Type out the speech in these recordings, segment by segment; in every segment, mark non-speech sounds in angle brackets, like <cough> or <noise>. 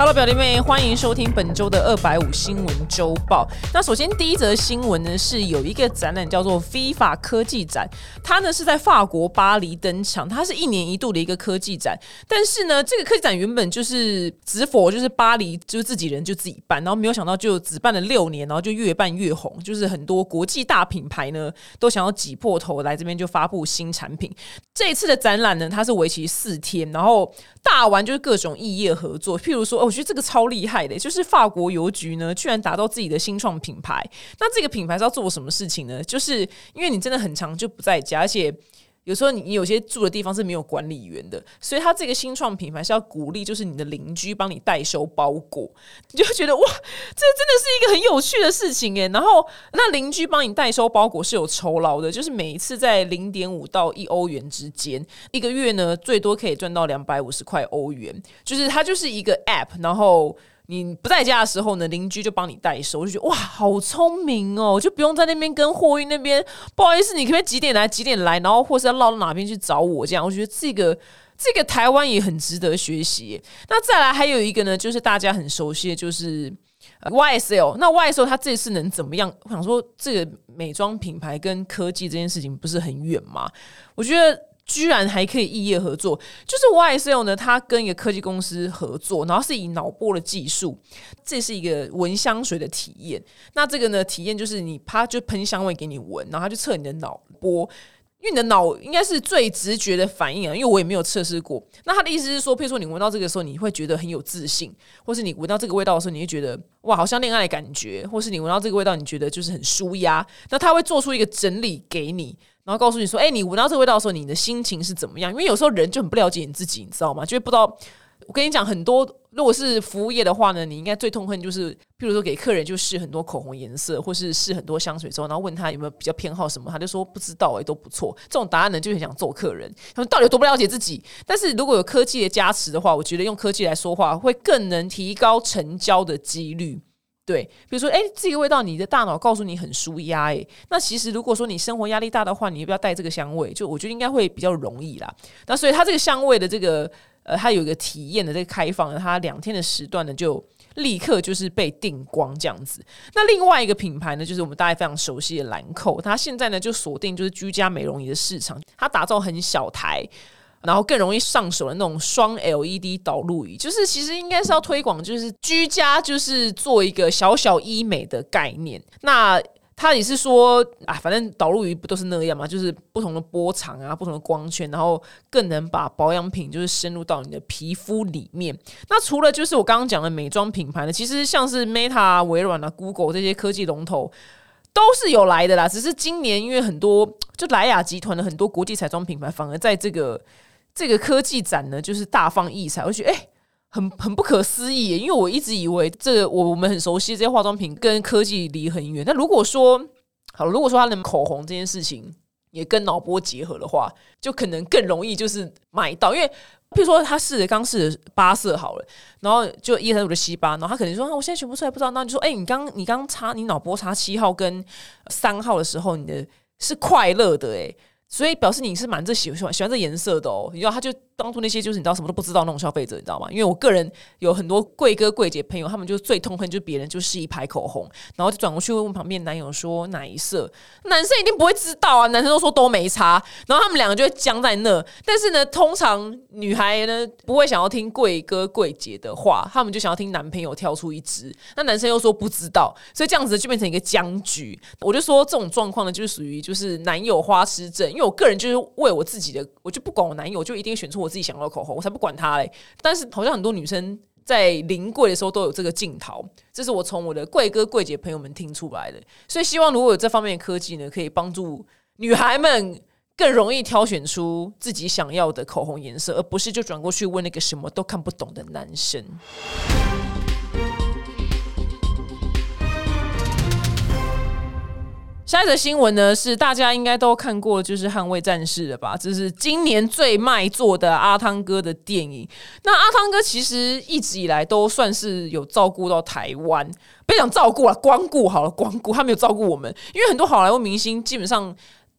Hello，表弟妹，欢迎收听本周的二百五新闻周报。那首先第一则新闻呢，是有一个展览叫做 FIFA 科技展，它呢是在法国巴黎登场，它是一年一度的一个科技展。但是呢，这个科技展原本就是直佛，就是巴黎就是自己人就自己办，然后没有想到就只办了六年，然后就越办越红，就是很多国际大品牌呢都想要挤破头来这边就发布新产品。这一次的展览呢，它是为期四天，然后大玩就是各种异业合作，譬如说。我觉得这个超厉害的，就是法国邮局呢，居然打造自己的新创品牌。那这个品牌是要做什么事情呢？就是因为你真的很长就不在家，而且有时候你有些住的地方是没有管理员的，所以他这个新创品牌是要鼓励，就是你的邻居帮你代收包裹，你就觉得哇，这真的是一个很有趣的事情诶。然后那邻居帮你代收包裹是有酬劳的，就是每一次在零点五到一欧元之间，一个月呢最多可以赚到两百五十块欧元。就是它就是一个 App，然后。你不在家的时候呢，邻居就帮你代收，我就觉得哇，好聪明哦，就不用在那边跟货运那边不好意思，你可不可以几点来几点来，然后或是要绕到哪边去找我这样？我觉得这个这个台湾也很值得学习。那再来还有一个呢，就是大家很熟悉的，就是 YSL。那 YSL 它这次能怎么样？我想说，这个美妆品牌跟科技这件事情不是很远吗？我觉得。居然还可以异业合作，就是 YSL 呢，它跟一个科技公司合作，然后是以脑波的技术，这是一个闻香水的体验。那这个呢，体验就是你它就喷香味给你闻，然后它就测你的脑波，因为你的脑应该是最直觉的反应啊。因为我也没有测试过。那他的意思是说，譬如说你闻到这个时候，你会觉得很有自信，或是你闻到这个味道的时候，你会觉得哇，好像恋爱的感觉，或是你闻到这个味道，你觉得就是很舒压。那他会做出一个整理给你。然后告诉你说：“哎，你闻到这味道的时候，你的心情是怎么样？因为有时候人就很不了解你自己，你知道吗？就会不知道。我跟你讲，很多如果是服务业的话呢，你应该最痛恨就是，譬如说给客人就试很多口红颜色，或是试很多香水之后，然后问他有没有比较偏好什么，他就说不知道，哎，都不错。这种答案呢，就很想揍客人。他们到底有多不了解自己？但是如果有科技的加持的话，我觉得用科技来说话，会更能提高成交的几率。”对，比如说，哎，这个味道，你的大脑告诉你很舒压，哎，那其实如果说你生活压力大的话，你要不要带这个香味？就我觉得应该会比较容易啦。那所以它这个香味的这个，呃，它有一个体验的这个开放，它两天的时段呢，就立刻就是被定光这样子。那另外一个品牌呢，就是我们大家非常熟悉的兰蔻，它现在呢就锁定就是居家美容仪的市场，它打造很小台。然后更容易上手的那种双 LED 导入仪，就是其实应该是要推广，就是居家就是做一个小小医美的概念。那他也是说啊，反正导入仪不都是那样嘛，就是不同的波长啊，不同的光圈，然后更能把保养品就是深入到你的皮肤里面。那除了就是我刚刚讲的美妆品牌呢，其实像是 Meta、微软啊、Google 这些科技龙头都是有来的啦。只是今年因为很多就莱雅集团的很多国际彩妆品牌反而在这个。这个科技展呢，就是大放异彩，我觉得哎，很很不可思议。因为我一直以为这个我我们很熟悉这些化妆品跟科技离很远。那如果说好，如果说它的口红这件事情也跟脑波结合的话，就可能更容易就是买到。因为譬如说他试的刚试的八色好了，然后就一三五的七八，然后他可能说我现在选不出来，不知道。那就说哎，你刚你刚擦你脑波擦七号跟三号的时候，你的是快乐的哎。所以表示你是蛮这喜欢喜欢这颜色的哦，你知道他就当初那些就是你知道什么都不知道那种消费者，你知道吗？因为我个人有很多贵哥贵姐朋友，他们就最痛恨就是别人就试一排口红，然后就转过去问问旁边男友说哪一色，男生一定不会知道啊，男生都说都没差，然后他们两个就会僵在那。但是呢，通常女孩呢不会想要听贵哥贵姐的话，他们就想要听男朋友跳出一支，那男生又说不知道，所以这样子就变成一个僵局。我就说这种状况呢，就是属于就是男友花痴症。因为我个人就是为我自己的，我就不管我男友，我就一定选出我自己想要的口红，我才不管他嘞。但是好像很多女生在临柜的时候都有这个镜头，这是我从我的贵哥贵姐朋友们听出来的。所以希望如果有这方面的科技呢，可以帮助女孩们更容易挑选出自己想要的口红颜色，而不是就转过去问那个什么都看不懂的男生。下一则新闻呢，是大家应该都看过，就是《捍卫战士》了吧？这是今年最卖座的阿汤哥的电影。那阿汤哥其实一直以来都算是有照顾到台湾，不讲照顾了，光顾好了，光顾他没有照顾我们。因为很多好莱坞明星基本上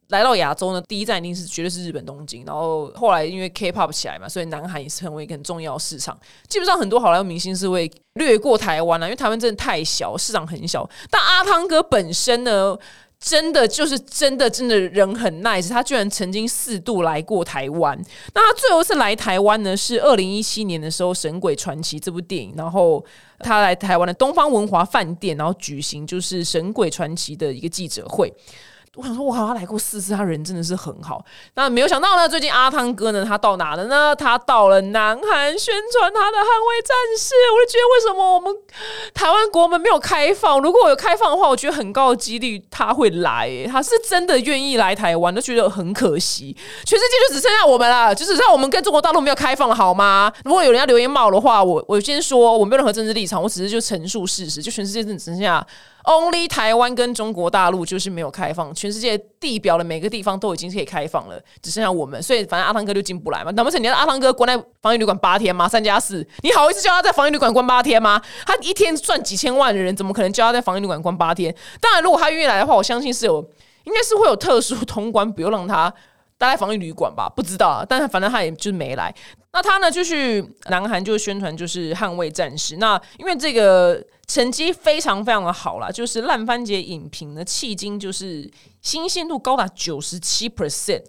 来到亚洲呢，第一站一定是绝对是日本东京，然后后来因为 K-pop 起来嘛，所以南韩也成为一个很重要市场。基本上很多好莱坞明星是会略过台湾了，因为台湾真的太小，市场很小。但阿汤哥本身呢？真的就是真的，真的人很 nice。他居然曾经四度来过台湾。那他最后一次来台湾呢？是二零一七年的时候，《神鬼传奇》这部电影，然后他来台湾的东方文华饭店，然后举行就是《神鬼传奇》的一个记者会。我想说，哇，他来过四次，他人真的是很好。那没有想到呢，最近阿汤哥呢，他到哪了呢？他到了南韩宣传他的《捍卫战士》。我就觉得，为什么我们台湾国门没有开放？如果我有开放的话，我觉得很高的几率他会来。他是真的愿意来台湾，都觉得很可惜。全世界就只剩下我们了，就只剩下我们跟中国大陆没有开放了，好吗？如果有人要留言骂我的话，我我先说，我没有任何政治立场，我只是就陈述事实。就全世界只剩下。Only 台湾跟中国大陆就是没有开放，全世界地表的每个地方都已经可以开放了，只剩下我们，所以反正阿汤哥就进不来嘛。难不成你要阿汤哥关在防疫旅馆八天吗？三加四，你好意思叫他在防疫旅馆关八天吗？他一天赚几千万的人，怎么可能叫他在防疫旅馆关八天？当然，如果他愿意来的话，我相信是有，应该是会有特殊通关，不用让他待在防疫旅馆吧？不知道啊，但是反正他也就是没来。那他呢，就是南韩就宣传就是捍卫战士。那因为这个。成绩非常非常的好啦，就是烂番茄影评呢，迄今就是新鲜度高达九十七 percent，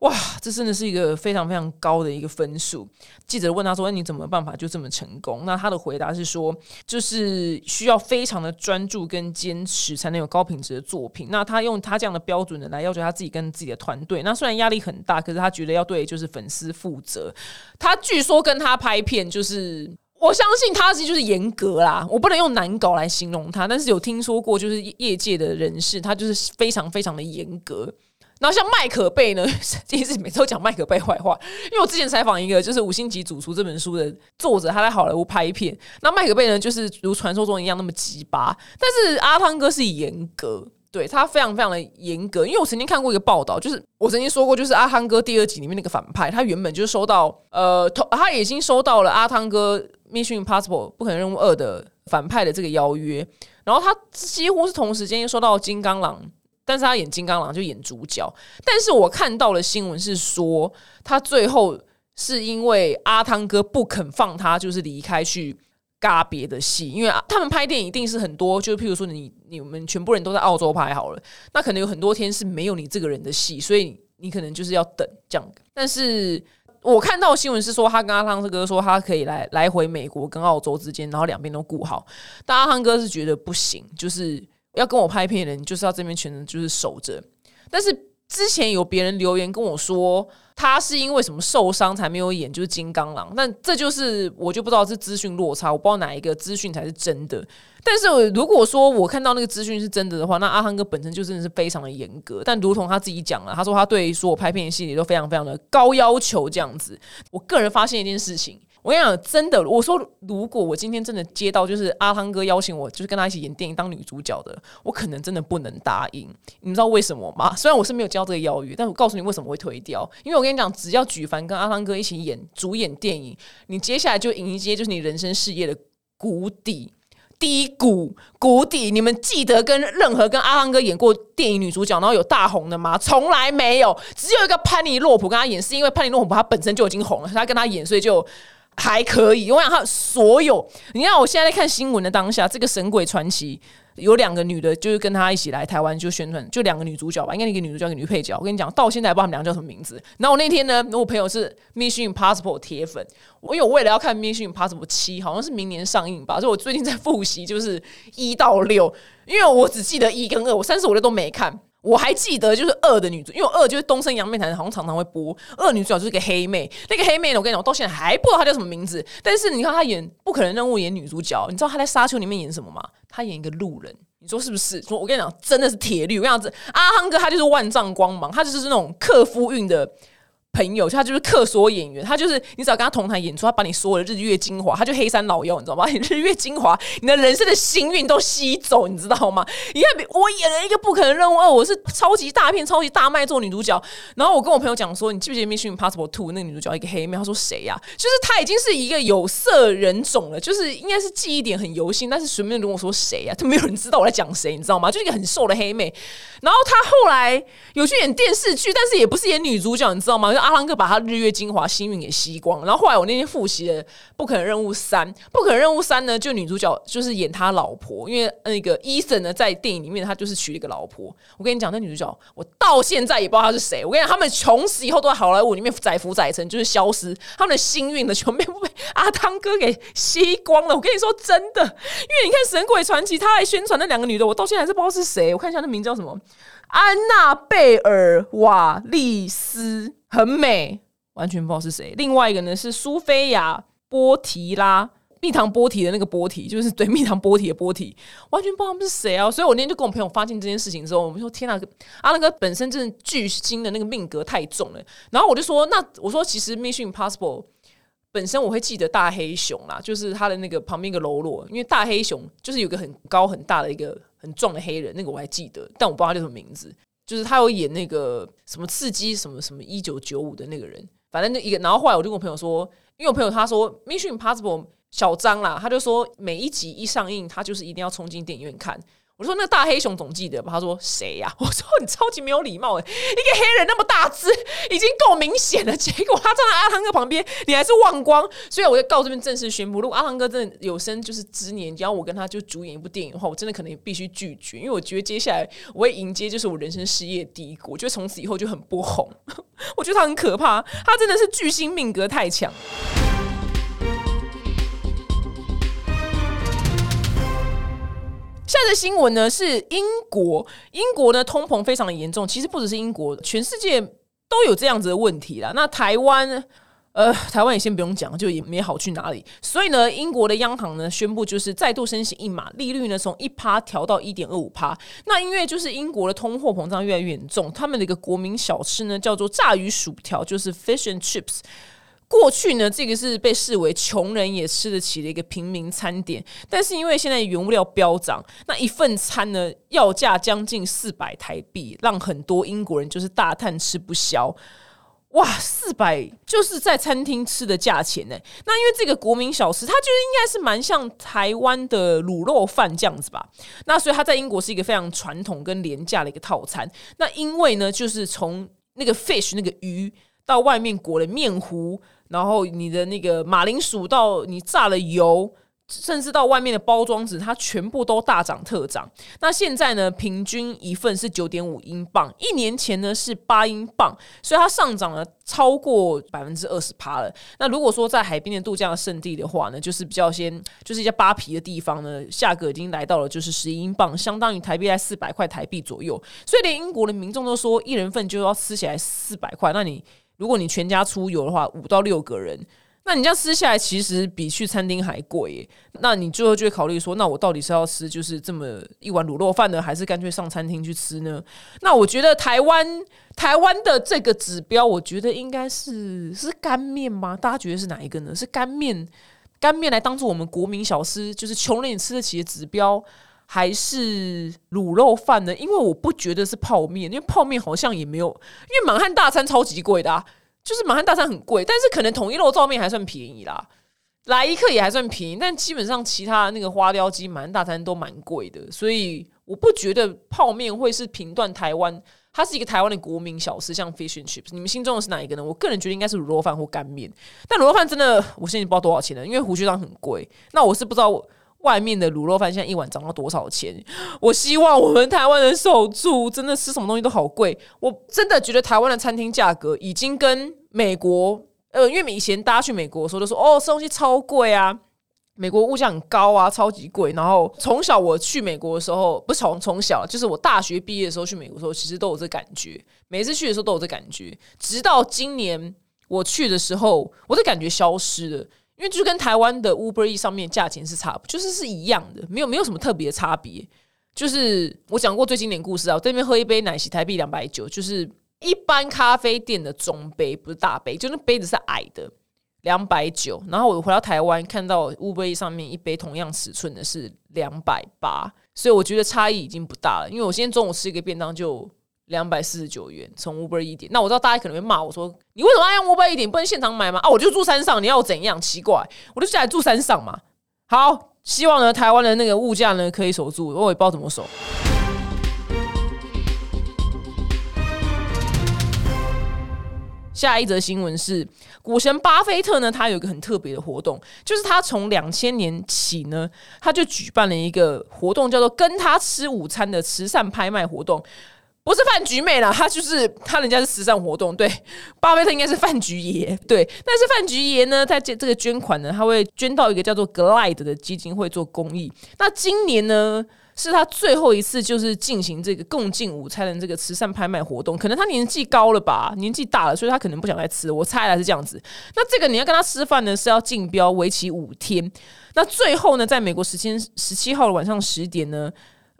哇，这真的是一个非常非常高的一个分数。记者问他说：“你怎么办法就这么成功？”那他的回答是说：“就是需要非常的专注跟坚持，才能有高品质的作品。”那他用他这样的标准的来要求他自己跟自己的团队。那虽然压力很大，可是他觉得要对就是粉丝负责。他据说跟他拍片就是。我相信他是就是严格啦，我不能用难搞来形容他，但是有听说过就是业界的人士，他就是非常非常的严格。然后像麦可贝呢，第 <laughs> 一次每次都讲麦可贝坏话，因为我之前采访一个就是《五星级主厨》这本书的作者，他在好莱坞拍片，那麦可贝呢就是如传说中一样那么鸡巴，但是阿汤哥是严格。对他非常非常的严格，因为我曾经看过一个报道，就是我曾经说过，就是阿汤哥第二集里面那个反派，他原本就收到呃，他已经收到了阿汤哥《Mission Impossible 不可能任务二》的反派的这个邀约，然后他几乎是同时间收到金刚狼，但是他演金刚狼就演主角，但是我看到的新闻是说，他最后是因为阿汤哥不肯放他，就是离开去。嘎别的戏，因为他们拍电影一定是很多，就譬如说你你们全部人都在澳洲拍好了，那可能有很多天是没有你这个人的戏，所以你可能就是要等这样。但是我看到新闻是说，他跟阿汤哥说他可以来来回美国跟澳洲之间，然后两边都顾好。但阿汤哥是觉得不行，就是要跟我拍片的人就是要这边全程就是守着。但是之前有别人留言跟我说。他是因为什么受伤才没有演？就是金刚狼，那这就是我就不知道是资讯落差，我不知道哪一个资讯才是真的。但是如果说我看到那个资讯是真的的话，那阿汤哥本身就真的是非常的严格。但如同他自己讲了，他说他对所有拍片的戏里都非常非常的高要求，这样子。我个人发现一件事情。我跟你讲，真的，我说如果我今天真的接到就是阿汤哥邀请我，就是跟他一起演电影当女主角的，我可能真的不能答应。你知道为什么吗？虽然我是没有接到这个邀约，但我告诉你为什么会推掉。因为我跟你讲，只要举凡跟阿汤哥一起演主演电影，你接下来就迎接就是你人生事业的谷底、低谷、谷底。你们记得跟任何跟阿汤哥演过电影女主角然后有大红的吗？从来没有，只有一个潘尼洛普跟他演，是因为潘尼洛普他本身就已经红了，他跟他演，所以就。还可以，我想他所有，你看我现在在看新闻的当下，这个《神鬼传奇》有两个女的，就是跟他一起来台湾就宣传，就两个女主角吧，应该一个女主角，一个女配角。我跟你讲，到现在还不知道他们两个叫什么名字。然后我那天呢，我朋友是《Mission Impossible》铁粉，我因为我为了要看《Mission Impossible 七》，好像是明年上映吧，所以我最近在复习，就是一到六，因为我只记得一跟二，我三四五六都没看。我还记得就是二的女主，因为二就是东升杨妹台好像常常会播。二女主角就是个黑妹，那个黑妹呢，我跟你讲，我到现在还不知道她叫什么名字。但是你看她演《不可能让我》演女主角，你知道她在《沙丘》里面演什么吗？她演一个路人，你说是不是？说我跟你讲，真的是铁律。我跟你讲，阿汤哥他就是万丈光芒，他就是那种克夫运的朋友，他就是客所演员，他就是你只要跟他同台演出，他把你所有的日月精华，他就黑山老妖，你知道吗？你日月精华，你的人生的幸运都吸走，你知道吗？你看，我演了一个不可能任务二，我是超级大片、超级大卖座女主角。然后我跟我朋友讲说，你记不记得《Mission Impossible Two》那个女主角一个黑妹？他说谁呀？就是她已经是一个有色人种了，就是应该是记忆点很犹新，但是随便跟我说谁呀，都没有人知道我在讲谁，你知道吗？就是一个很瘦的黑妹。然后她后来有去演电视剧，但是也不是演女主角，你知道吗？阿汤哥把他日月。精华幸运给吸光，然后后来我那天复习了《不可能任务三》，《不可能任务三》呢，就女主角就是演他老婆，因为那个伊森呢在电影里面他就是娶了一个老婆。我跟你讲，那女主角我到现在也不知道她是谁。我跟你讲，他们从此以后都在好莱坞里面载浮载沉，就是消失，他们的幸运呢全部被阿汤哥给吸光了。我跟你说真的，因为你看《神鬼传奇》，他还宣传那两个女的，我到现在还是不知道是谁。我看一下那名字叫什么，安娜贝尔瓦利斯，很美。完全不知道是谁。另外一个呢是苏菲亚波提拉，蜜糖波提的那个波提，就是对蜜糖波提的波提，完全不知道他们是谁啊！所以我那天就跟我朋友发现这件事情之后，我们说：“天哪，阿那哥本身真的巨星的那个命格太重了。”然后我就说：“那我说其实《Mission Impossible》本身我会记得大黑熊啦，就是他的那个旁边一个喽啰，因为大黑熊就是有个很高很大的一个很壮的黑人，那个我还记得，但我不知道他叫什么名字，就是他有演那个什么刺激什么什么一九九五的那个人。”反正那一个，然后后来我就跟我朋友说，因为我朋友他说《Mission Impossible》小张啦，他就说每一集一上映，他就是一定要冲进电影院看。我说那大黑熊总记得吧？他说谁呀？<laughs> 我说你超级没有礼貌哎！一个黑人那么大只，已经够明显了，结果他站在阿汤哥旁边，你还是忘光。所以我就告这边正式宣布，如果阿汤哥真的有生就是之年，只要我跟他就主演一部电影的话，我真的可能必须拒绝，因为我觉得接下来我会迎接就是我人生事业低谷，我觉得从此以后就很不红。<laughs> 我觉得他很可怕，他真的是巨星命格太强。现在的新闻呢是英国，英国呢通膨非常的严重，其实不只是英国，全世界都有这样子的问题啦。那台湾，呃，台湾也先不用讲，就也没好去哪里。所以呢，英国的央行呢宣布就是再度升息一码，利率呢从一趴调到一点二五趴。那因为就是英国的通货膨胀越来越严重，他们的一个国民小吃呢叫做炸鱼薯条，就是 fish and chips。过去呢，这个是被视为穷人也吃得起的一个平民餐点，但是因为现在原物料飙涨，那一份餐呢要价将近四百台币，让很多英国人就是大叹吃不消。哇，四百就是在餐厅吃的价钱呢。那因为这个国民小吃，它就是应该是蛮像台湾的卤肉饭这样子吧。那所以它在英国是一个非常传统跟廉价的一个套餐。那因为呢，就是从那个 fish 那个鱼到外面裹了面糊。然后你的那个马铃薯到你炸了油，甚至到外面的包装纸，它全部都大涨特涨。那现在呢，平均一份是九点五英镑，一年前呢是八英镑，所以它上涨了超过百分之二十趴了。那如果说在海边的度假胜地的话呢，就是比较先就是一些扒皮的地方呢，价格已经来到了就是十英镑，相当于台币在四百块台币左右。所以连英国的民众都说，一人份就要吃起来四百块。那你。如果你全家出游的话，五到六个人，那你这样吃下来，其实比去餐厅还贵。那你最后就会考虑说，那我到底是要吃就是这么一碗卤肉饭呢，还是干脆上餐厅去吃呢？那我觉得台湾台湾的这个指标，我觉得应该是是干面吗？大家觉得是哪一个呢？是干面干面来当做我们国民小吃，就是穷人也吃得起的指标。还是卤肉饭呢？因为我不觉得是泡面，因为泡面好像也没有，因为满汉大餐超级贵的，啊，就是满汉大餐很贵，但是可能统一肉燥面还算便宜啦，来一克也还算便宜，但基本上其他那个花雕鸡满汉大餐都蛮贵的，所以我不觉得泡面会是评断台湾，它是一个台湾的国民小吃，像 fish and chips，你们心中的是哪一个呢？我个人觉得应该是卤肉饭或干面，但卤肉饭真的我现在不知道多少钱了，因为胡须章很贵，那我是不知道。外面的卤肉饭现在一碗涨到多少钱？我希望我们台湾人守住，真的吃什么东西都好贵。我真的觉得台湾的餐厅价格已经跟美国，呃，因为以前大家去美国的时候都说，哦，吃东西超贵啊，美国物价很高啊，超级贵。然后从小我去美国的时候，不从从小，就是我大学毕业的时候去美国的时候，其实都有这感觉。每次去的时候都有这感觉，直到今年我去的时候，我的感觉消失了。因为就跟台湾的 Uber E 上面价钱是差，就是是一样的，没有没有什么特别的差别。就是我讲过最经典故事啊，我这边喝一杯奶昔台币两百九，就是一般咖啡店的中杯，不是大杯，就那杯子是矮的，两百九。然后我回到台湾，看到乌杯上面一杯同样尺寸的是两百八，所以我觉得差异已经不大了。因为我今天中午吃一个便当就两百四十九元，从 Uber 一点。那我知道大家可能会骂我说：“你为什么要用 Uber 一点？不能现场买吗？”啊，我就住山上，你要我怎样？奇怪，我就下来住山上嘛。好，希望呢台湾的那个物价呢可以守住，我也不知道怎么守。下一则新闻是，股神巴菲特呢，他有一个很特别的活动，就是他从两千年起呢，他就举办了一个活动，叫做“跟他吃午餐”的慈善拍卖活动，不是饭局妹啦，他就是他人家是慈善活动，对，巴菲特应该是饭局爷，对，但是饭局爷呢，在这这个捐款呢，他会捐到一个叫做 Glide 的基金会做公益，那今年呢？是他最后一次就是进行这个共进午餐的这个慈善拍卖活动，可能他年纪高了吧，年纪大了，所以他可能不想再吃。我猜来是这样子。那这个你要跟他吃饭呢，是要竞标，为期五天。那最后呢，在美国时间十七号的晚上十点呢，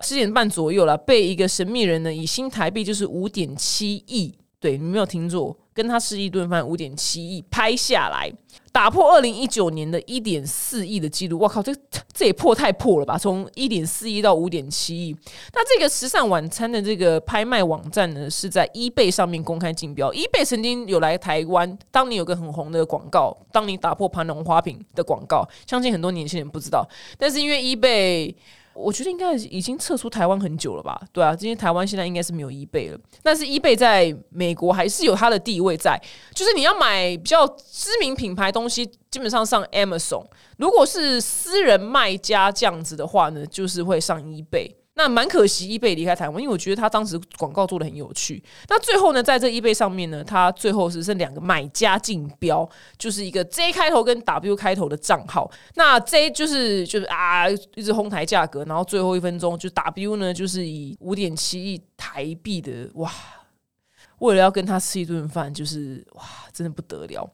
十点半左右了，被一个神秘人呢以新台币就是五点七亿，对你没有听错。跟他吃一顿饭五点七亿拍下来，打破二零一九年的一点四亿的记录。我靠，这这也破太破了吧！从一点四亿到五点七亿。那这个时尚晚餐的这个拍卖网站呢，是在 eBay 上面公开竞标。eBay 曾经有来台湾，当年有个很红的广告，当你打破盘龙花瓶的广告，相信很多年轻人不知道。但是因为 eBay。我觉得应该已经撤出台湾很久了吧？对啊，今天台湾现在应该是没有 eBay 了，但是 eBay 在美国还是有它的地位在。就是你要买比较知名品牌东西，基本上上 Amazon。如果是私人卖家这样子的话呢，就是会上 eBay。那蛮可惜，一贝离开台湾，因为我觉得他当时广告做的很有趣。那最后呢，在这一贝上面呢，他最后是剩两个买家竞标，就是一个 J 开头跟 W 开头的账号。那 J 就是就是啊，一直哄抬价格，然后最后一分钟就 W 呢，就是以五点七亿台币的哇，为了要跟他吃一顿饭，就是哇，真的不得了。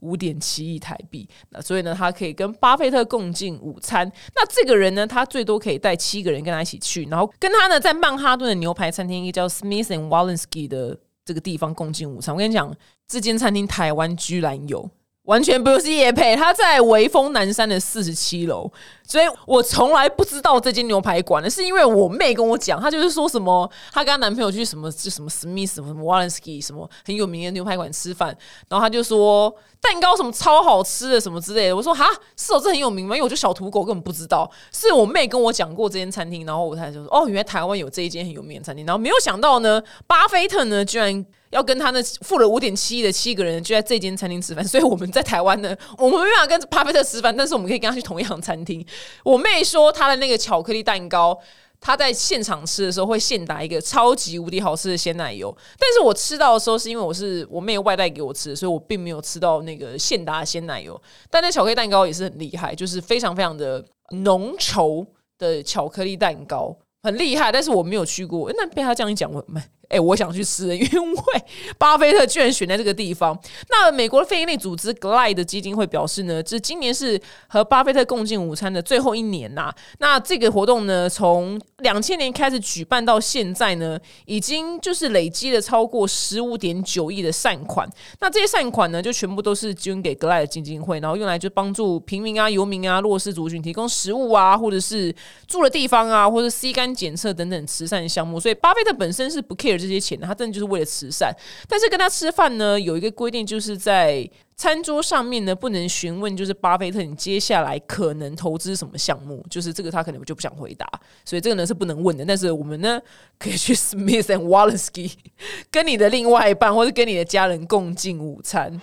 五点七亿台币，那所以呢，他可以跟巴菲特共进午餐。那这个人呢，他最多可以带七个人跟他一起去，然后跟他呢在曼哈顿的牛排餐厅，一个叫 Smith and Walensky 的这个地方共进午餐。我跟你讲，这间餐厅台湾居然有。完全不是叶配，他在威风南山的四十七楼，所以我从来不知道这间牛排馆呢，是因为我妹跟我讲，她就是说什么，她跟她男朋友去什么就什么 Smith 什么什么 Walensky 什么很有名的牛排馆吃饭，然后她就说蛋糕什么超好吃的什么之类的，我说哈，是哦，这很有名吗？因为我就小土狗根本不知道，是我妹跟我讲过这间餐厅，然后我才就说哦，原来台湾有这一间很有名的餐厅，然后没有想到呢，巴菲特呢居然。要跟他那付了五点七亿的七个人就在这间餐厅吃饭，所以我们在台湾呢，<laughs> 我们没办法跟巴菲特吃饭，但是我们可以跟他去同样餐厅。<laughs> 我妹说她的那个巧克力蛋糕，她在现场吃的时候会现打一个超级无敌好吃的鲜奶油，但是我吃到的时候是因为我是我妹外带给我吃的，所以我并没有吃到那个现打的鲜奶油。但那巧克力蛋糕也是很厉害，就是非常非常的浓稠的巧克力蛋糕，很厉害。但是我没有去过，那被他这样一讲，我。<laughs> 哎，我想去吃，因为 <laughs> 巴菲特居然选在这个地方。那美国的非营利组织 Glide 基金会表示呢，这今年是和巴菲特共进午餐的最后一年呐。那这个活动呢，从两千年开始举办到现在呢，已经就是累积了超过十五点九亿的善款。那这些善款呢，就全部都是捐给 Glide 基金会，然后用来就帮助平民啊、游民啊、弱势族群提供食物啊，或者是住的地方啊，或者 C 肝检测等等慈善项目。所以巴菲特本身是不 care。这些钱，他真的就是为了慈善。但是跟他吃饭呢，有一个规定，就是在餐桌上面呢，不能询问，就是巴菲特你接下来可能投资什么项目，就是这个他可能就不想回答，所以这个呢是不能问的。但是我们呢，可以去 Smith and Walensky <laughs> 跟你的另外一半，或者跟你的家人共进午餐。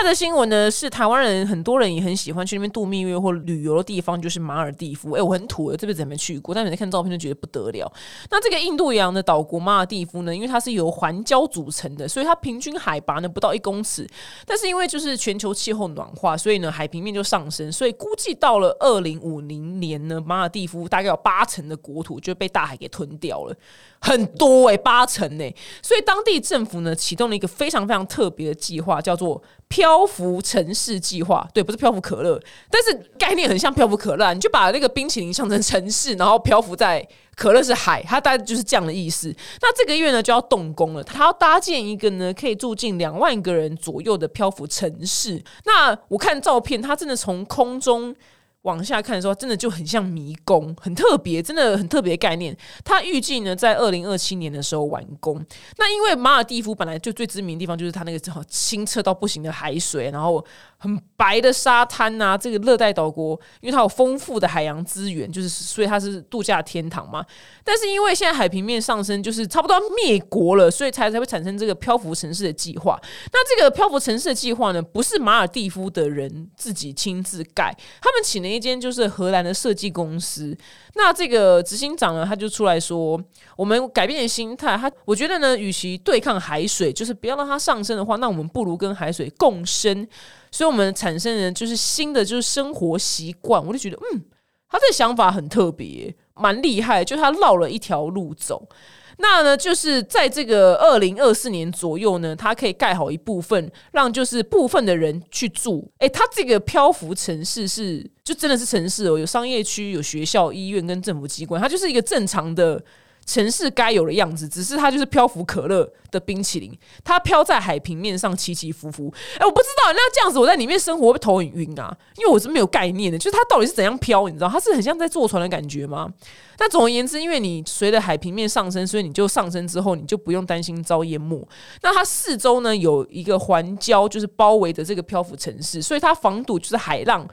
下的新闻呢是台湾人很多人也很喜欢去那边度蜜月或旅游的地方，就是马尔蒂夫。哎，我很土，这辈子还没去过，但每次看照片就觉得不得了。那这个印度洋的岛国马尔蒂夫呢，因为它是由环礁组成的，所以它平均海拔呢不到一公尺。但是因为就是全球气候暖化，所以呢海平面就上升，所以估计到了二零五零年呢，马尔蒂夫大概有八成的国土就被大海给吞掉了。很多哎，八成哎，所以当地政府呢启动了一个非常非常特别的计划，叫做“漂浮城市计划，对，不是漂浮可乐，但是概念很像漂浮可乐，你就把那个冰淇淋想成城市，然后漂浮在可乐是海，它大概就是这样的意思。那这个月呢就要动工了，它要搭建一个呢可以住进两万个人左右的漂浮城市。那我看照片，它真的从空中。往下看的时候，真的就很像迷宫，很特别，真的很特别概念。它预计呢在二零二七年的时候完工。那因为马尔蒂夫本来就最知名的地方就是它那个清澈到不行的海水，然后很白的沙滩呐。这个热带岛国，因为它有丰富的海洋资源，就是所以它是度假天堂嘛。但是因为现在海平面上升，就是差不多要灭国了，所以才才会产生这个漂浮城市的计划。那这个漂浮城市的计划呢，不是马尔蒂夫的人自己亲自盖，他们请了一间就是荷兰的设计公司。那这个执行长呢，他就出来说，我们改变心态。他我觉得呢，与其对抗海水，就是不要让它上升的话，那我们不如跟海水共生。所以我们产生的就是新的就是生活习惯。我就觉得，嗯，他这个想法很特别。蛮厉害，就他绕了一条路走。那呢，就是在这个二零二四年左右呢，它可以盖好一部分，让就是部分的人去住。诶，它这个漂浮城市是就真的是城市哦，有商业区、有学校、医院跟政府机关，它就是一个正常的。城市该有的样子，只是它就是漂浮可乐的冰淇淋，它飘在海平面上起起伏伏。哎，我不知道那这样子我在里面生活会头很晕啊，因为我是没有概念的，就是它到底是怎样飘，你知道？它是很像在坐船的感觉吗？那总而言之，因为你随着海平面上升，所以你就上升之后，你就不用担心遭淹没。那它四周呢有一个环礁，就是包围的这个漂浮城市，所以它防堵就是海浪。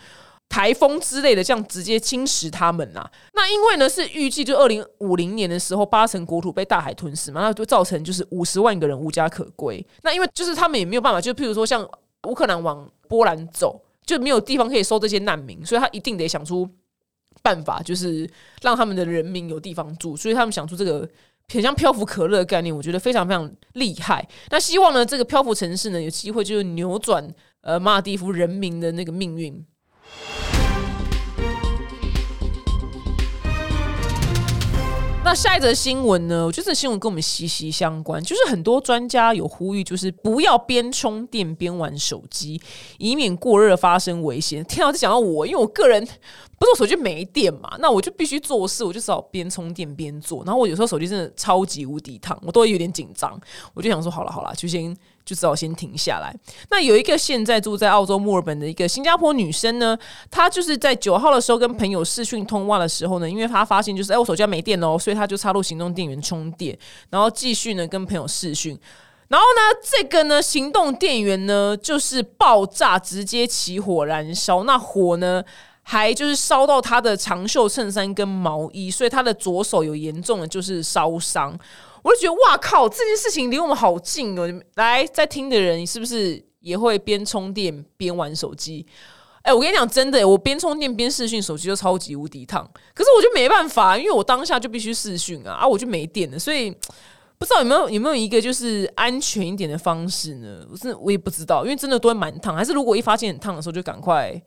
台风之类的，这样直接侵蚀他们呐？那因为呢是预计就二零五零年的时候，八成国土被大海吞噬嘛，那就造成就是五十万个人无家可归。那因为就是他们也没有办法，就譬如说像乌克兰往波兰走，就没有地方可以收这些难民，所以他一定得想出办法，就是让他们的人民有地方住。所以他们想出这个很像漂浮可乐的概念，我觉得非常非常厉害。那希望呢，这个漂浮城市呢，有机会就是扭转呃马尔蒂夫人民的那个命运。那下一则新闻呢？我觉得这新闻跟我们息息相关，就是很多专家有呼吁，就是不要边充电边玩手机，以免过热发生危险。天啊，这讲到我，因为我个人。不是我手机没电嘛，那我就必须做事，我就只好边充电边做。然后我有时候手机真的超级无敌烫，我都会有点紧张。我就想说，好了好了，就先就只好先停下来。那有一个现在住在澳洲墨尔本的一个新加坡女生呢，她就是在九号的时候跟朋友视讯通话的时候呢，因为她发现就是哎我手机要没电了，所以她就插入行动电源充电，然后继续呢跟朋友视讯。然后呢，这个呢行动电源呢就是爆炸，直接起火燃烧，那火呢。还就是烧到他的长袖衬衫跟毛衣，所以他的左手有严重的就是烧伤。我就觉得哇靠，这件事情离我们好近哦！来在听的人，是不是也会边充电边玩手机？哎，我跟你讲真的，我边充电边视讯，手机就超级无敌烫。可是我就没办法，因为我当下就必须视讯啊，啊，我就没电了，所以不知道有没有有没有一个就是安全一点的方式呢？我是我也不知道，因为真的都会蛮烫。还是如果一发现很烫的时候，就赶快。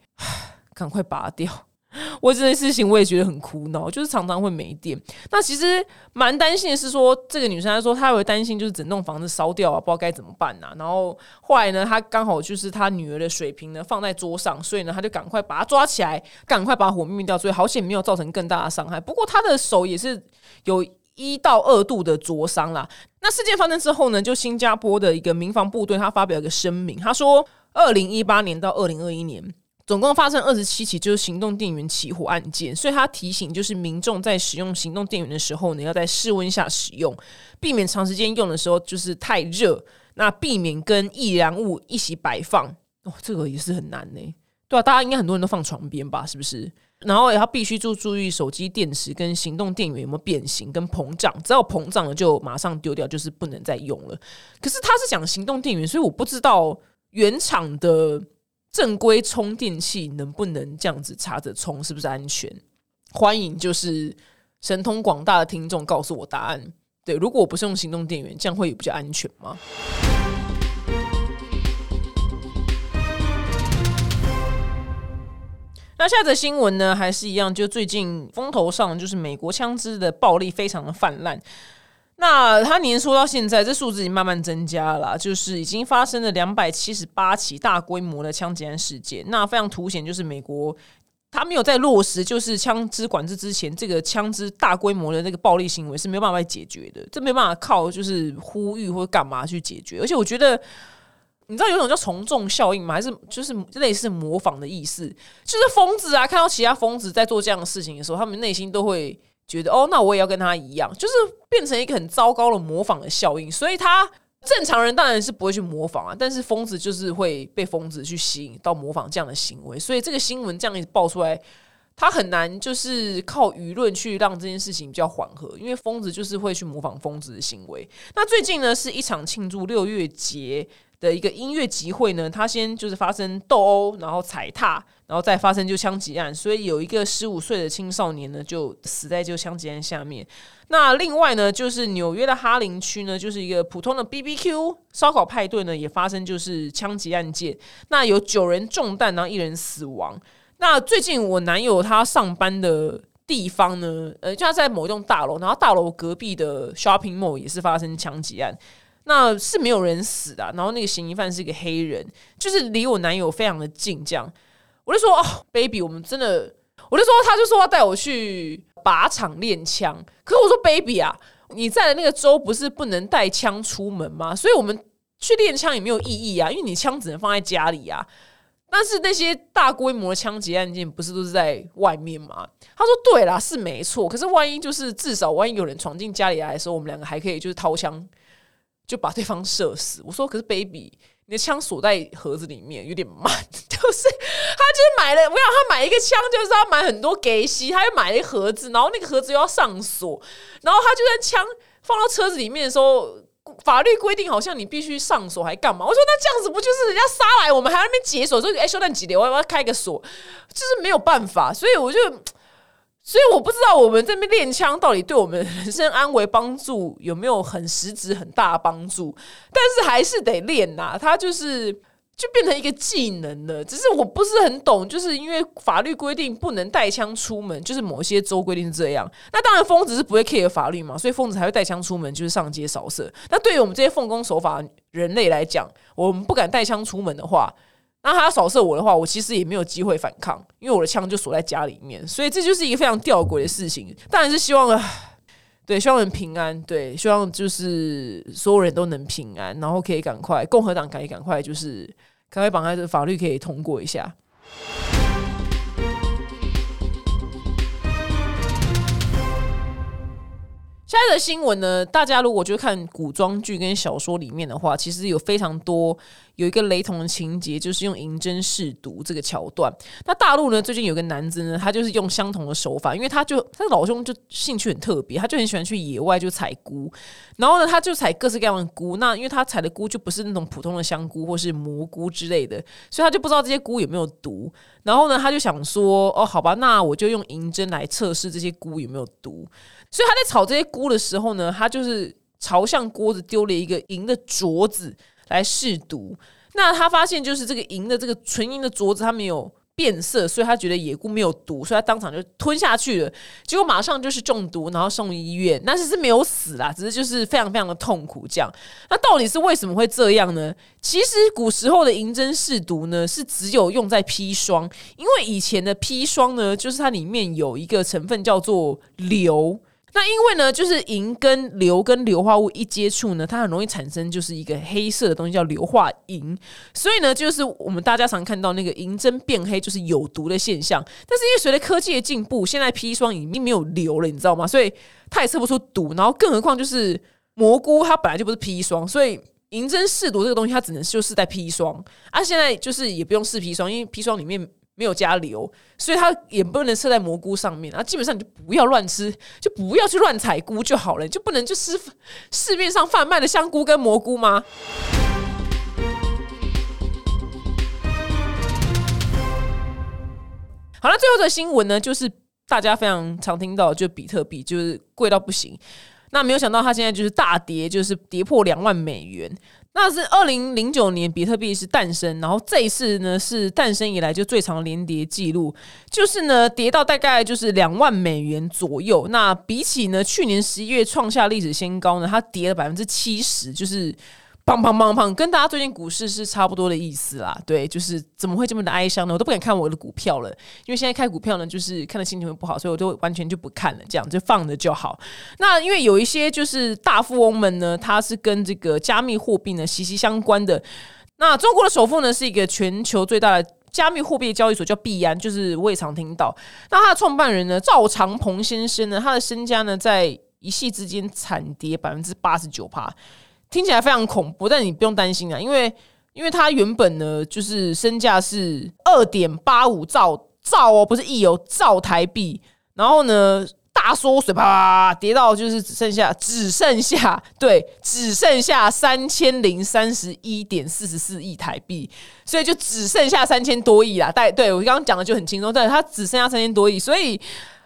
赶快拔掉！<laughs> 我这件事情我也觉得很苦恼，就是常常会没电。那其实蛮担心的是说，这个女生她说她会担心，就是整栋房子烧掉啊，不知道该怎么办呐。然后后来呢，她刚好就是她女儿的水瓶呢放在桌上，所以呢，她就赶快把它抓起来，赶快把火灭掉。所以好险没有造成更大的伤害。不过她的手也是有一到二度的灼伤啦。那事件发生之后呢，就新加坡的一个民防部队他发表一个声明，他说，二零一八年到二零二一年。总共发生二十七起就是行动电源起火案件，所以他提醒就是民众在使用行动电源的时候呢，要在室温下使用，避免长时间用的时候就是太热，那避免跟易燃物一起摆放。哦，这个也是很难呢。对啊，大家应该很多人都放床边吧？是不是？然后也要必须注注意手机电池跟行动电源有没有变形跟膨胀，只要膨胀了就马上丢掉，就是不能再用了。可是他是讲行动电源，所以我不知道原厂的。正规充电器能不能这样子插着充，是不是安全？欢迎就是神通广大的听众告诉我答案。对，如果我不是用行动电源，这样会比较安全吗？那下则新闻呢，还是一样，就最近风头上就是美国枪支的暴力非常的泛滥。那他年初到现在，这数字已经慢慢增加了，就是已经发生了两百七十八起大规模的枪击案事件。那非常凸显，就是美国他没有在落实就是枪支管制之前，这个枪支大规模的那个暴力行为是没有办法解决的，这没办法靠就是呼吁或干嘛去解决。而且我觉得，你知道有种叫从众效应吗？还是就是类似模仿的意思？就是疯子啊，看到其他疯子在做这样的事情的时候，他们内心都会。觉得哦，那我也要跟他一样，就是变成一个很糟糕的模仿的效应。所以他正常人当然是不会去模仿啊，但是疯子就是会被疯子去吸引到模仿这样的行为。所以这个新闻这样一爆出来，他很难就是靠舆论去让这件事情比较缓和，因为疯子就是会去模仿疯子的行为。那最近呢，是一场庆祝六月节。的一个音乐集会呢，他先就是发生斗殴，然后踩踏，然后再发生就枪击案，所以有一个十五岁的青少年呢就死在这枪击案下面。那另外呢，就是纽约的哈林区呢，就是一个普通的 B B Q 烧烤派对呢，也发生就是枪击案件，那有九人中弹，然后一人死亡。那最近我男友他上班的地方呢，呃，就他在某一栋大楼，然后大楼隔壁的 shopping mall 也是发生枪击案。那是没有人死的，然后那个嫌疑犯是一个黑人，就是离我男友非常的近，这样我就说哦，baby，我们真的，我就说，他就说要带我去靶场练枪，可是我说，baby 啊，你在的那个州不是不能带枪出门吗？所以我们去练枪也没有意义啊，因为你枪只能放在家里啊。但是那些大规模枪击案件不是都是在外面吗？他说对啦，是没错，可是万一就是至少万一有人闯进家里来的时候，我们两个还可以就是掏枪。就把对方射死。我说：“可是，baby，你的枪锁在盒子里面，有点慢。就是他就是买了，我想他买一个枪，就是要买很多给息，他又买了一盒子，然后那个盒子又要上锁，然后他就在枪放到车子里面的时候，法律规定好像你必须上锁，还干嘛？我说那这样子不就是人家杀来，我们还要那边解锁？说哎，修蛋几点？我要要开个锁，就是没有办法。所以我就。”所以我不知道我们这边练枪到底对我们人身安危帮助有没有很实质很大的帮助，但是还是得练呐。它就是就变成一个技能了。只是我不是很懂，就是因为法律规定不能带枪出门，就是某些州规定是这样。那当然疯子是不会 care 法律嘛，所以疯子才会带枪出门，就是上街扫射。那对于我们这些奉公守法人类来讲，我们不敢带枪出门的话。那他扫射我的话，我其实也没有机会反抗，因为我的枪就锁在家里面，所以这就是一个非常吊诡的事情。当然是希望，对，希望人平安，对，希望就是所有人都能平安，然后可以赶快，共和党可以赶快，就是赶快把他的法律可以通过一下。这新闻呢？大家如果就看古装剧跟小说里面的话，其实有非常多有一个雷同的情节，就是用银针试毒这个桥段。那大陆呢，最近有个男子呢，他就是用相同的手法，因为他就他老兄就兴趣很特别，他就很喜欢去野外就采菇，然后呢，他就采各式各样的菇。那因为他采的菇就不是那种普通的香菇或是蘑菇之类的，所以他就不知道这些菇有没有毒。然后呢，他就想说，哦，好吧，那我就用银针来测试这些菇有没有毒。所以他在炒这些菇的时候呢，他就是朝向锅子丢了一个银的镯子来试毒。那他发现就是这个银的这个纯银的镯子，它没有变色，所以他觉得野菇没有毒，所以他当场就吞下去了。结果马上就是中毒，然后送医院，但是是没有死啦，只是就是非常非常的痛苦。这样，那到底是为什么会这样呢？其实古时候的银针试毒呢，是只有用在砒霜，因为以前的砒霜呢，就是它里面有一个成分叫做硫。那因为呢，就是银跟硫跟硫化物一接触呢，它很容易产生就是一个黑色的东西，叫硫化银。所以呢，就是我们大家常看到那个银针变黑，就是有毒的现象。但是因为随着科技的进步，现在砒霜已经没有硫了，你知道吗？所以它也测不出毒。然后更何况就是蘑菇，它本来就不是砒霜，所以银针试毒这个东西，它只能就是在砒霜。啊，现在就是也不用试砒霜，因为砒霜里面。没有加硫，所以它也不能测在蘑菇上面。啊，基本上你就不要乱吃，就不要去乱采菇就好了，就不能就吃市面上贩卖的香菇跟蘑菇吗？好了，最后的新闻呢，就是大家非常常听到，就比特币就是贵到不行。那没有想到它现在就是大跌，就是跌破两万美元。那是二零零九年比特币是诞生，然后这一次呢是诞生以来就最长连跌记录，就是呢跌到大概就是两万美元左右。那比起呢去年十一月创下历史新高呢，它跌了百分之七十，就是。砰砰砰砰，跟大家最近股市是差不多的意思啦。对，就是怎么会这么的哀伤呢？我都不敢看我的股票了，因为现在开股票呢，就是看的心情会不好，所以我就完全就不看了，这样就放着就好。那因为有一些就是大富翁们呢，他是跟这个加密货币呢息息相关的。那中国的首富呢，是一个全球最大的加密货币交易所，叫币安，就是我也常听到。那他的创办人呢，赵长鹏先生呢，他的身家呢，在一夕之间惨跌百分之八十九趴。听起来非常恐怖，但你不用担心啊，因为因为它原本呢就是身价是二点八五兆兆哦，不是亿哦，兆台币，然后呢大缩水，啪跌到就是只剩下只剩下 <laughs> 对，只剩下三千零三十一点四十四亿台币，所以就只剩下三千多亿啦。但对我刚刚讲的就很轻松，但它只剩下三千多亿，所以。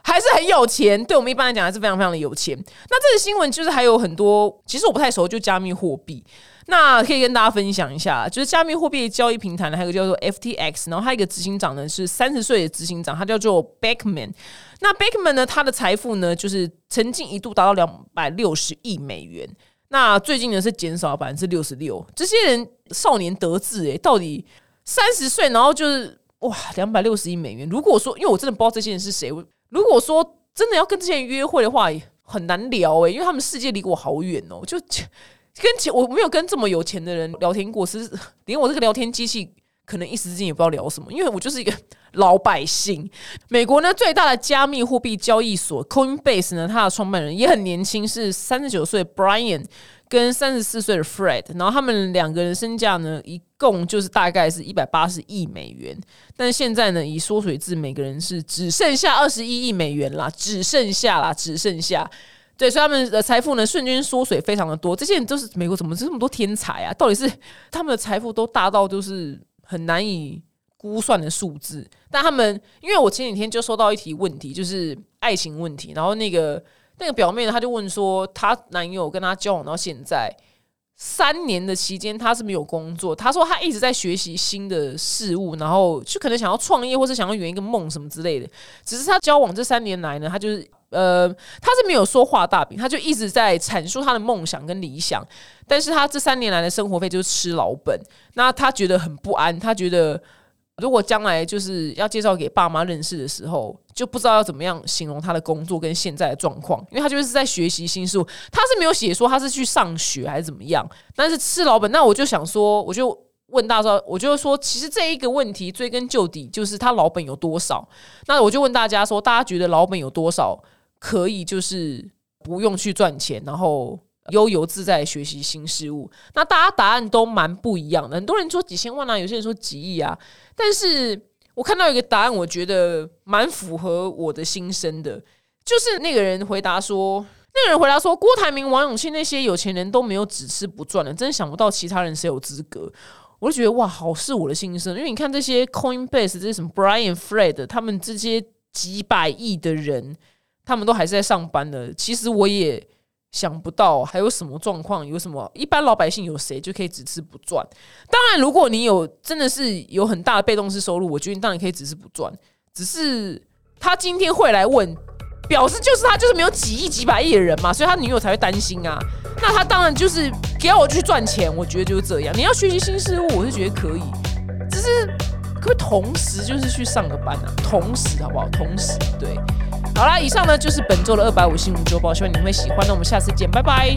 还是很有钱，对我们一般来讲还是非常非常的有钱。那这个新闻就是还有很多，其实我不太熟，就加密货币。那可以跟大家分享一下，就是加密货币交易平台呢，还有个叫做 FTX，然后还有一个执行长呢是三十岁的执行长，他叫做 Beckman。那 Beckman 呢，他的财富呢就是曾经一度达到两百六十亿美元，那最近呢是减少百分之六十六。这些人少年得志诶，到底三十岁，然后就是哇两百六十亿美元。如果说，因为我真的不知道这些人是谁。如果说真的要跟这些人约会的话，很难聊诶，因为他们世界离我好远哦。就 <laughs> 跟钱，我没有跟这么有钱的人聊天过，是连我这个聊天机器可能一时之间也不知道聊什么，因为我就是一个老百姓。美国呢最大的加密货币交易所 Coinbase 呢，它的创办人也很年轻，是三十九岁 Brian。跟三十四岁的 Fred，然后他们两个人身价呢，一共就是大概是一百八十亿美元，但现在呢，以缩水至每个人是只剩下二十一亿美元啦，只剩下啦，只剩下，对，所以他们的财富呢瞬间缩水非常的多。这些人都是美国怎么这么多天才啊？到底是他们的财富都大到就是很难以估算的数字？但他们因为我前几天就收到一题问题，就是爱情问题，然后那个。那个表妹呢，她就问说，她男友跟她交往到现在三年的期间，她是没有工作。她说她一直在学习新的事物，然后就可能想要创业，或是想要圆一个梦什么之类的。只是她交往这三年来呢，她就是呃，她是没有说画大饼，她就一直在阐述她的梦想跟理想。但是她这三年来的生活费就是吃老本，那她觉得很不安，她觉得。如果将来就是要介绍给爸妈认识的时候，就不知道要怎么样形容他的工作跟现在的状况，因为他就是在学习新事物，他是没有写说他是去上学还是怎么样，但是吃老本。那我就想说，我就问大家，我就说，其实这一个问题追根究底就是他老本有多少。那我就问大家说，大家觉得老本有多少可以就是不用去赚钱，然后？悠游自在学习新事物，那大家答案都蛮不一样的。很多人说几千万啊，有些人说几亿啊。但是我看到一个答案，我觉得蛮符合我的心声的。就是那个人回答说，那个人回答说，郭台铭、王永庆那些有钱人都没有只吃不赚的，真想不到其他人谁有资格。我就觉得哇，好是我的心声。因为你看这些 Coinbase 这些什么 Brian Fred，他们这些几百亿的人，他们都还是在上班的。其实我也。想不到还有什么状况？有什么一般老百姓有谁就可以只吃不赚？当然，如果你有真的是有很大的被动式收入，我觉得你当然可以只吃不赚。只是他今天会来问，表示就是他就是没有几亿几百亿的人嘛，所以他女友才会担心啊。那他当然就是给我去赚钱，我觉得就是这样。你要学习新事物，我是觉得可以，只是可不可以同时就是去上个班啊？同时好不好？同时对。好啦，以上呢就是本周的二百五新闻周报，希望你们会喜欢。那我们下次见，拜拜。